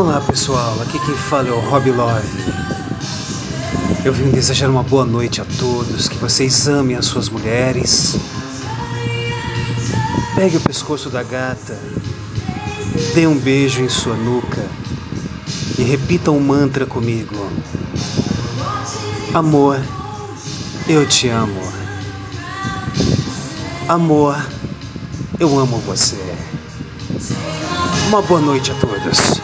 Olá pessoal, aqui quem fala é o Rob Love. Eu vim desejar uma boa noite a todos, que vocês amem as suas mulheres. Pegue o pescoço da gata, dê um beijo em sua nuca e repita um mantra comigo. Amor, eu te amo. Amor, eu amo você. Uma boa noite a todos.